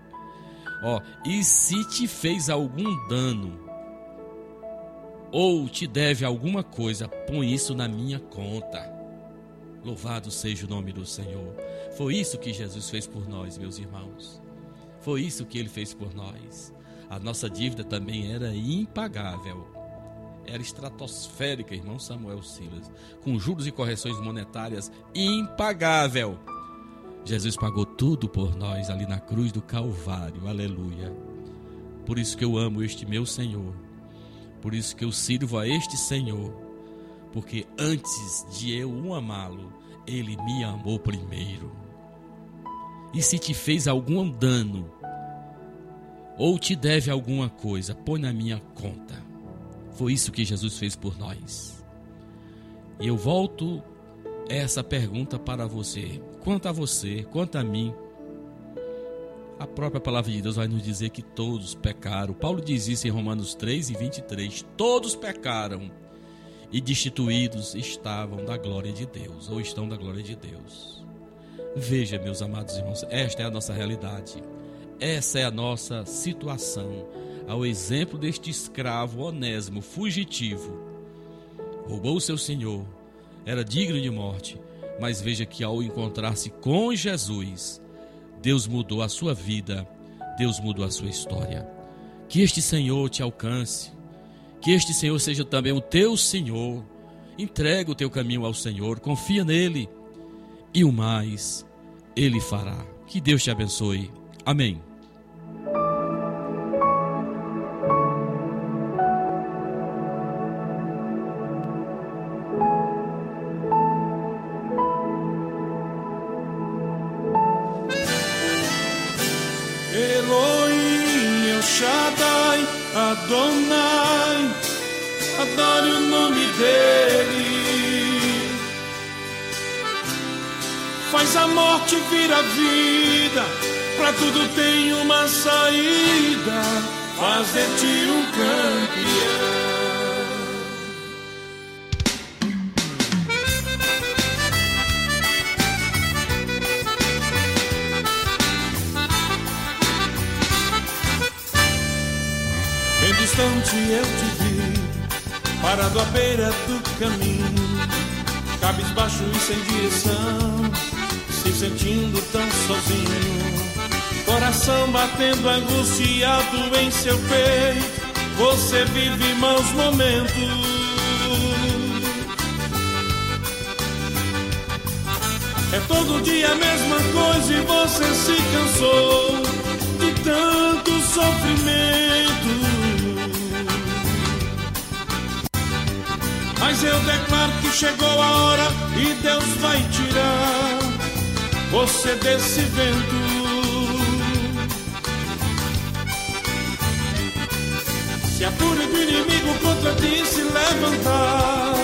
Ó, e se te fez algum dano, ou te deve alguma coisa, põe isso na minha conta. Louvado seja o nome do Senhor. Foi isso que Jesus fez por nós, meus irmãos. Foi isso que ele fez por nós. A nossa dívida também era impagável. Era estratosférica, irmão Samuel Silas, com juros e correções monetárias impagável. Jesus pagou tudo por nós ali na cruz do Calvário. Aleluia. Por isso que eu amo este meu Senhor por isso que eu sirvo a este Senhor, porque antes de eu o amá-lo, ele me amou primeiro. E se te fez algum dano, ou te deve alguma coisa, põe na minha conta. Foi isso que Jesus fez por nós. E eu volto essa pergunta para você. Quanto a você, quanto a mim, a própria palavra de Deus vai nos dizer que todos pecaram. Paulo diz isso em Romanos 3 e 23. Todos pecaram e destituídos estavam da glória de Deus, ou estão da glória de Deus. Veja, meus amados irmãos, esta é a nossa realidade. Essa é a nossa situação. Ao exemplo deste escravo onésimo, fugitivo, roubou o seu senhor, era digno de morte, mas veja que ao encontrar-se com Jesus, Deus mudou a sua vida, Deus mudou a sua história. Que este Senhor te alcance, que este Senhor seja também o teu Senhor Entrega o teu caminho ao Senhor, confia nele e o mais ele fará. Que Deus te abençoe. Amém. Morte vir a vida, pra tudo tem uma saída. Faz de ti um campeão. Distante eu te vi, parado à beira do caminho, cabisbaixo e sem direção, se sentindo tão sozinho. Coração batendo angustiado em seu peito, você vive maus momentos. É todo dia a mesma coisa e você se cansou de tanto sofrimento. Mas eu declaro que chegou a hora e Deus vai tirar você desse vento. Se a fúria do inimigo contra ti se levantar,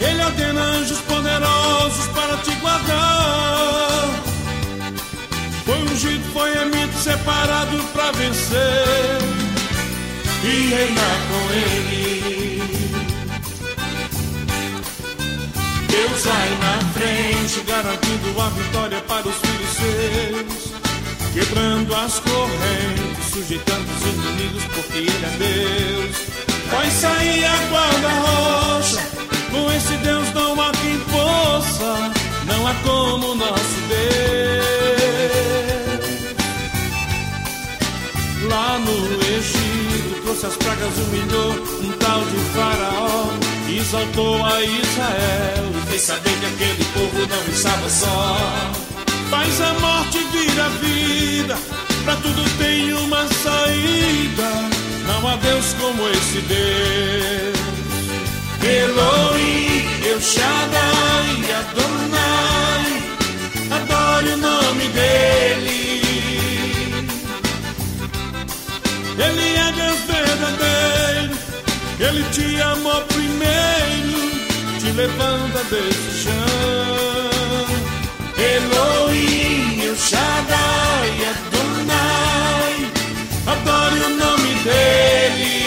ele ordena anjos poderosos para te guardar. Foi ungido, foi emito, separado para vencer e reinar com ele. Vai na frente, garantindo a vitória para os filhos seus, quebrando as correntes, sujeitando os inimigos, porque Ele é Deus. Vai sair a guarda-rocha, com esse Deus não há quem possa, não há como nosso Deus. Lá no Egito trouxe as pragas, humilhou um tal de faraó, exaltou a Israel e fez saber que aquele povo não estava só. Faz a morte vir a vida, pra tudo tem uma saída. Não há Deus como esse Deus. Elohim, El Shaddai, Adonai, adore o nome dele. Ele é Deus verdadeiro, Ele te amou primeiro, te levanta desse chão. Elohim, El Shaddai, Adonai, adore o nome dele.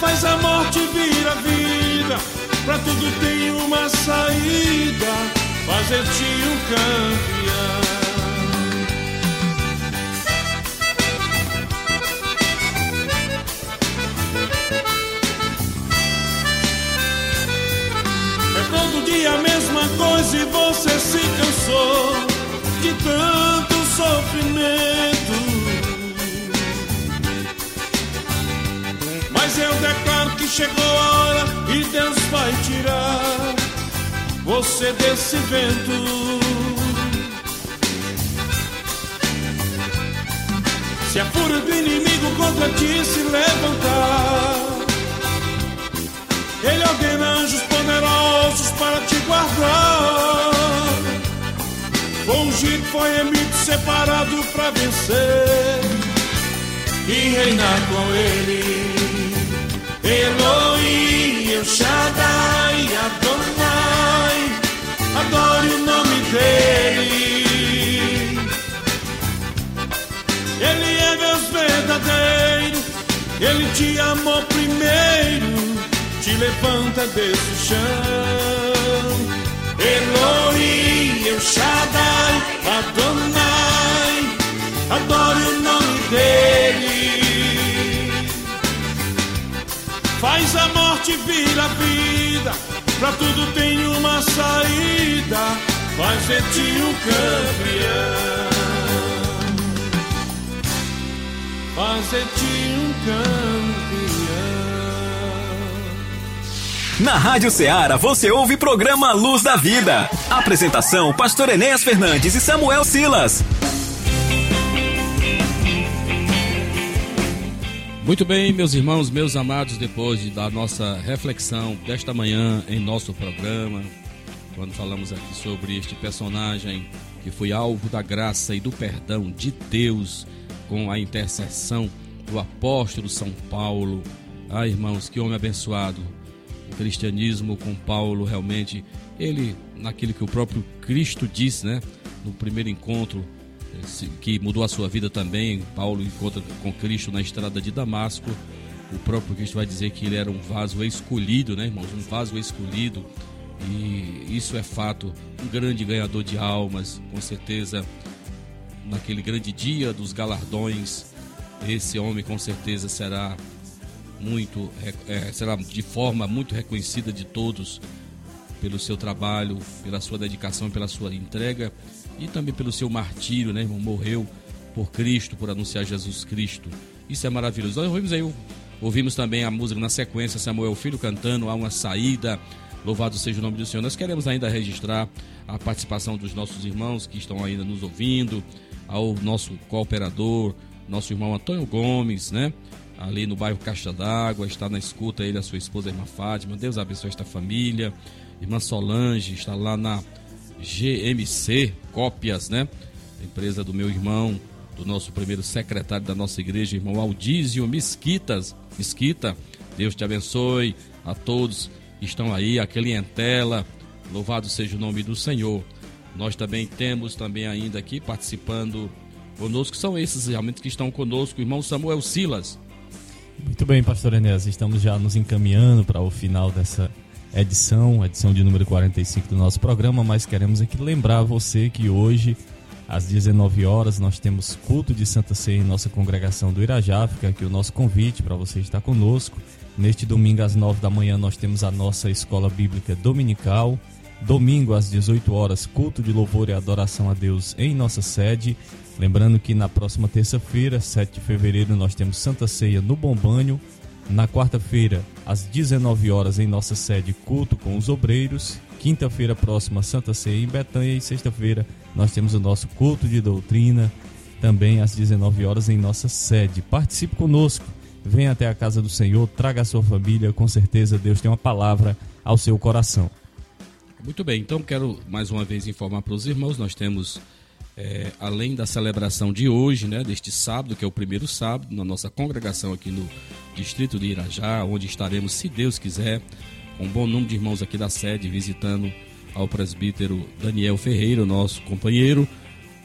Faz a morte vir a vida, pra tudo tem uma saída, fazer-te um campeão. A mesma coisa e você se cansou de tanto sofrimento. Mas eu declaro que chegou a hora e Deus vai tirar você desse vento. Se a fúria do inimigo contra ti se levantar, ele ordena anjos poderosos para te guardar. Ungido foi emito, separado para vencer e reinar com ele. Elohim, El Shaddai, Adonai, adore o nome dele. Ele é Deus verdadeiro, ele te amou primeiro te levanta desse chão. Elohim, El Shaddai, Adonai, adore o nome dele. Faz a morte vir a vida, pra tudo tem uma saída, faz de ti um campeão. Faz de ti um campeão. Na Rádio Ceará você ouve programa Luz da Vida. Apresentação: Pastor Enéas Fernandes e Samuel Silas. Muito bem, meus irmãos, meus amados, depois de, da nossa reflexão desta manhã em nosso programa, quando falamos aqui sobre este personagem que foi alvo da graça e do perdão de Deus com a intercessão do apóstolo São Paulo. Ah, irmãos, que homem abençoado. Cristianismo com Paulo realmente, ele, naquilo que o próprio Cristo disse, né? No primeiro encontro, que mudou a sua vida também. Paulo encontra com Cristo na estrada de Damasco. O próprio Cristo vai dizer que ele era um vaso escolhido, né, irmãos? Um vaso escolhido. E isso é fato. Um grande ganhador de almas, com certeza. Naquele grande dia dos galardões, esse homem com certeza será muito, é, será de forma muito reconhecida de todos pelo seu trabalho, pela sua dedicação, pela sua entrega e também pelo seu martírio, né, irmão? Morreu por Cristo, por anunciar Jesus Cristo. Isso é maravilhoso. Nós ouvimos aí, ouvimos também a música na sequência, Samuel Filho cantando, há uma saída. Louvado seja o nome do Senhor. Nós queremos ainda registrar a participação dos nossos irmãos que estão ainda nos ouvindo, ao nosso cooperador, nosso irmão Antônio Gomes, né? Ali no bairro Caixa d'Água, está na escuta ele, a sua esposa, a irmã Fátima. Deus abençoe esta família. Irmã Solange está lá na GMC Cópias, né? Empresa do meu irmão, do nosso primeiro secretário da nossa igreja, irmão Aldísio Mesquitas. Mesquita, Deus te abençoe a todos que estão aí, a clientela. Louvado seja o nome do Senhor. Nós também temos também ainda aqui participando conosco, são esses realmente que estão conosco, o irmão Samuel Silas. Muito bem, pastor Enéas, estamos já nos encaminhando para o final dessa edição, edição de número 45 do nosso programa, mas queremos aqui lembrar você que hoje, às 19 horas, nós temos culto de Santa Ceia em nossa congregação do Irajá. Fica aqui o nosso convite para você estar conosco. Neste domingo, às 9 da manhã, nós temos a nossa escola bíblica dominical. Domingo, às 18 horas, culto de louvor e adoração a Deus em nossa sede. Lembrando que na próxima terça-feira, 7 de fevereiro, nós temos Santa Ceia no Bombanho. Na quarta-feira, às 19 horas, em nossa sede, culto com os obreiros. Quinta-feira próxima, Santa Ceia em Betânia. E sexta-feira, nós temos o nosso culto de doutrina, também às 19 horas, em nossa sede. Participe conosco, venha até a casa do Senhor, traga a sua família. Com certeza, Deus tem uma palavra ao seu coração. Muito bem, então quero mais uma vez informar para os irmãos: nós temos é, além da celebração de hoje, né, deste sábado, que é o primeiro sábado, na nossa congregação aqui no distrito de Irajá, onde estaremos, se Deus quiser, com um bom número de irmãos aqui da sede, visitando ao presbítero Daniel Ferreira, nosso companheiro.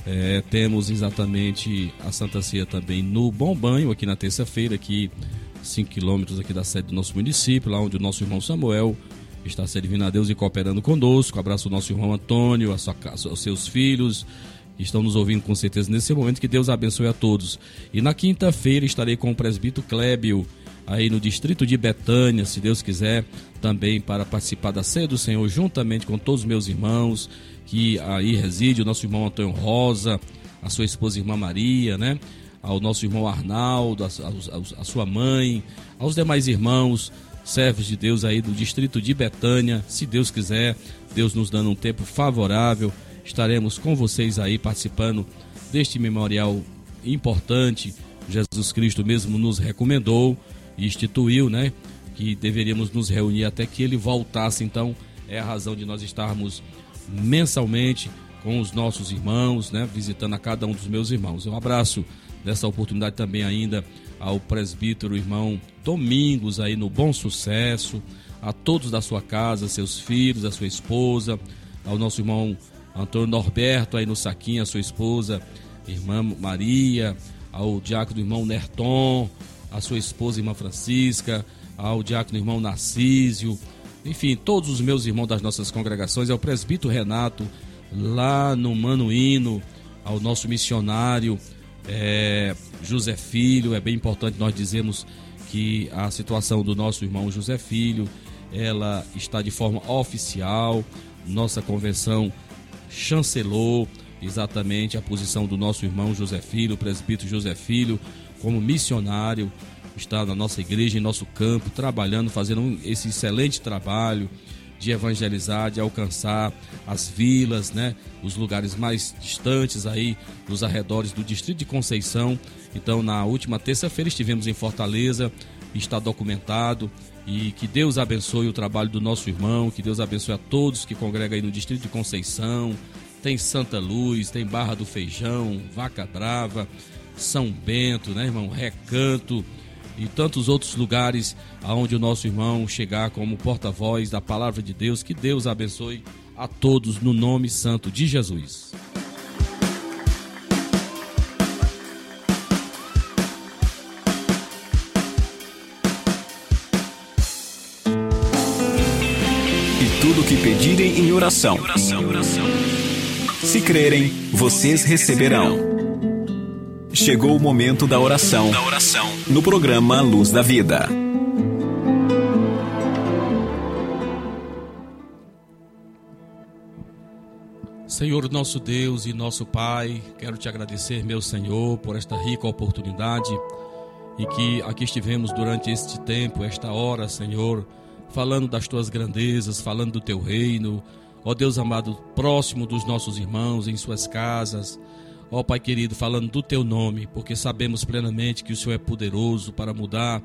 É, temos exatamente a Santa Ceia também no Bom Banho, aqui na terça-feira, aqui 5 quilômetros aqui da sede do nosso município, lá onde o nosso irmão Samuel está servindo a Deus e cooperando conosco. Abraço o nosso irmão Antônio, a sua, aos seus filhos, estão nos ouvindo com certeza nesse momento. Que Deus abençoe a todos. E na quinta-feira estarei com o presbítero Clébio, aí no distrito de Betânia, se Deus quiser, também para participar da ceia do Senhor, juntamente com todos os meus irmãos, que aí reside, o nosso irmão Antônio Rosa, a sua esposa irmã Maria, né? Ao nosso irmão Arnaldo, a, a, a sua mãe, aos demais irmãos, servos de Deus aí do distrito de Betânia, se Deus quiser, Deus nos dando um tempo favorável estaremos com vocês aí participando deste memorial importante. Jesus Cristo mesmo nos recomendou e instituiu, né? Que deveríamos nos reunir até que ele voltasse. Então, é a razão de nós estarmos mensalmente com os nossos irmãos, né? Visitando a cada um dos meus irmãos. Um abraço nessa oportunidade também ainda ao presbítero irmão Domingos aí no Bom Sucesso, a todos da sua casa, seus filhos, a sua esposa, ao nosso irmão Antônio Norberto aí no Saquinho, a sua esposa, irmã Maria, ao diácono irmão Nerton, a sua esposa, irmã Francisca, ao diácono irmão Narcísio, enfim, todos os meus irmãos das nossas congregações, ao presbítero Renato, lá no Manuíno, ao nosso missionário é, José Filho, é bem importante nós dizermos que a situação do nosso irmão José Filho, ela está de forma oficial, nossa convenção chancelou exatamente a posição do nosso irmão José Filho, o presbítero José Filho, como missionário está na nossa igreja, em nosso campo, trabalhando, fazendo esse excelente trabalho de evangelizar, de alcançar as vilas, né, os lugares mais distantes aí, nos arredores do distrito de Conceição. Então, na última terça-feira estivemos em Fortaleza, está documentado e que Deus abençoe o trabalho do nosso irmão, que Deus abençoe a todos que congregam aí no distrito de Conceição. Tem Santa Luz, tem Barra do Feijão, Vaca Brava, São Bento, né, irmão? Recanto e tantos outros lugares aonde o nosso irmão chegar como porta-voz da palavra de Deus. Que Deus abençoe a todos no nome santo de Jesus. Tudo que pedirem em oração. Se crerem, vocês receberão. Chegou o momento da oração. No programa Luz da Vida. Senhor nosso Deus e nosso Pai, quero te agradecer, meu Senhor, por esta rica oportunidade e que aqui estivemos durante este tempo, esta hora, Senhor, falando das tuas grandezas, falando do teu reino, ó Deus amado, próximo dos nossos irmãos, em suas casas, ó Pai querido, falando do teu nome, porque sabemos plenamente que o Senhor é poderoso para mudar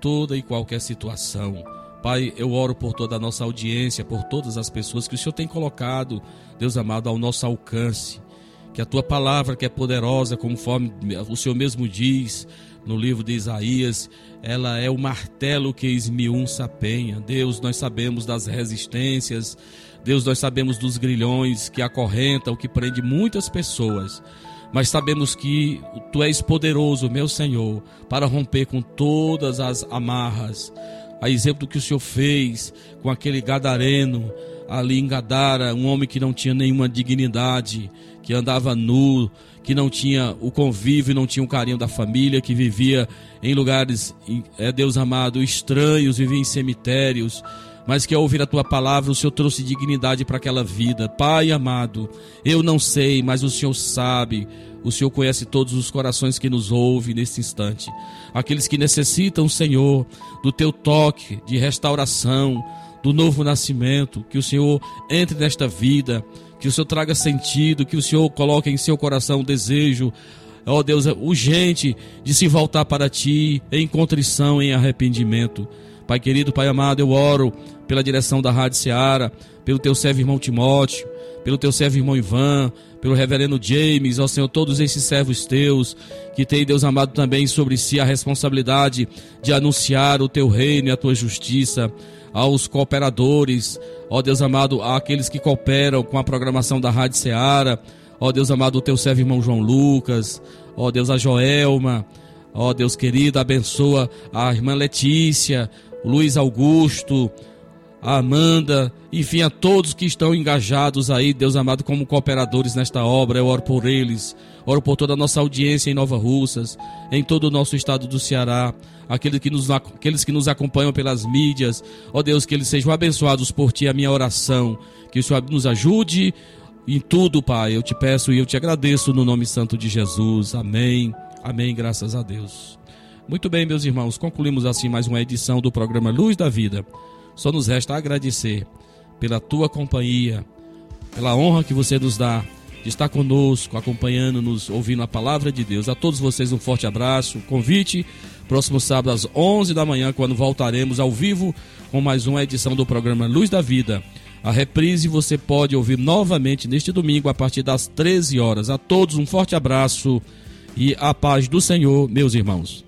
toda e qualquer situação. Pai, eu oro por toda a nossa audiência, por todas as pessoas que o Senhor tem colocado, Deus amado, ao nosso alcance. Que a tua palavra, que é poderosa, conforme o Senhor mesmo diz no livro de Isaías, ela é o martelo que esmiunça a penha. Deus, nós sabemos das resistências, Deus, nós sabemos dos grilhões que acorrentam, que prende muitas pessoas. Mas sabemos que tu és poderoso, meu Senhor, para romper com todas as amarras a exemplo do que o Senhor fez com aquele gadareno ali em Gadara, um homem que não tinha nenhuma dignidade, que andava nu, que não tinha o convívio, não tinha o carinho da família, que vivia em lugares, é Deus amado, estranhos, vivia em cemitérios, mas que ao ouvir a tua palavra, o Senhor trouxe dignidade para aquela vida. Pai amado, eu não sei, mas o Senhor sabe. O Senhor conhece todos os corações que nos ouvem nesse instante. Aqueles que necessitam, Senhor, do teu toque de restauração, do novo nascimento, que o Senhor entre nesta vida, que o Senhor traga sentido, que o Senhor coloque em seu coração o desejo, ó Deus, urgente de se voltar para ti em contrição, em arrependimento. Pai querido, Pai amado, eu oro pela direção da Rádio Seara, pelo teu servo irmão Timóteo, pelo teu servo irmão Ivan, pelo reverendo James, ó Senhor, todos esses servos teus, que tem, Deus amado, também sobre si a responsabilidade de anunciar o teu reino e a tua justiça, aos cooperadores, ó Deus amado, àqueles que cooperam com a programação da Rádio Seara, ó Deus amado, o teu servo irmão João Lucas, ó Deus, a Joelma, ó Deus querido, abençoa a irmã Letícia, Luiz Augusto, a Amanda, enfim, a todos que estão engajados aí, Deus amado, como cooperadores nesta obra. Eu oro por eles, oro por toda a nossa audiência em Nova Russas, em todo o nosso estado do Ceará, aqueles que nos, aqueles que nos acompanham pelas mídias. Ó Deus, que eles sejam abençoados por Ti, a minha oração. Que o Senhor nos ajude em tudo, Pai. Eu te peço e eu te agradeço no nome santo de Jesus. Amém. Amém, graças a Deus. Muito bem, meus irmãos, concluímos assim mais uma edição do programa Luz da Vida. Só nos resta agradecer pela tua companhia, pela honra que você nos dá de estar conosco, acompanhando-nos, ouvindo a palavra de Deus. A todos vocês um forte abraço, convite. Próximo sábado às 11 da manhã, quando voltaremos ao vivo com mais uma edição do programa Luz da Vida. A reprise você pode ouvir novamente neste domingo a partir das 13 horas. A todos um forte abraço e a paz do Senhor, meus irmãos.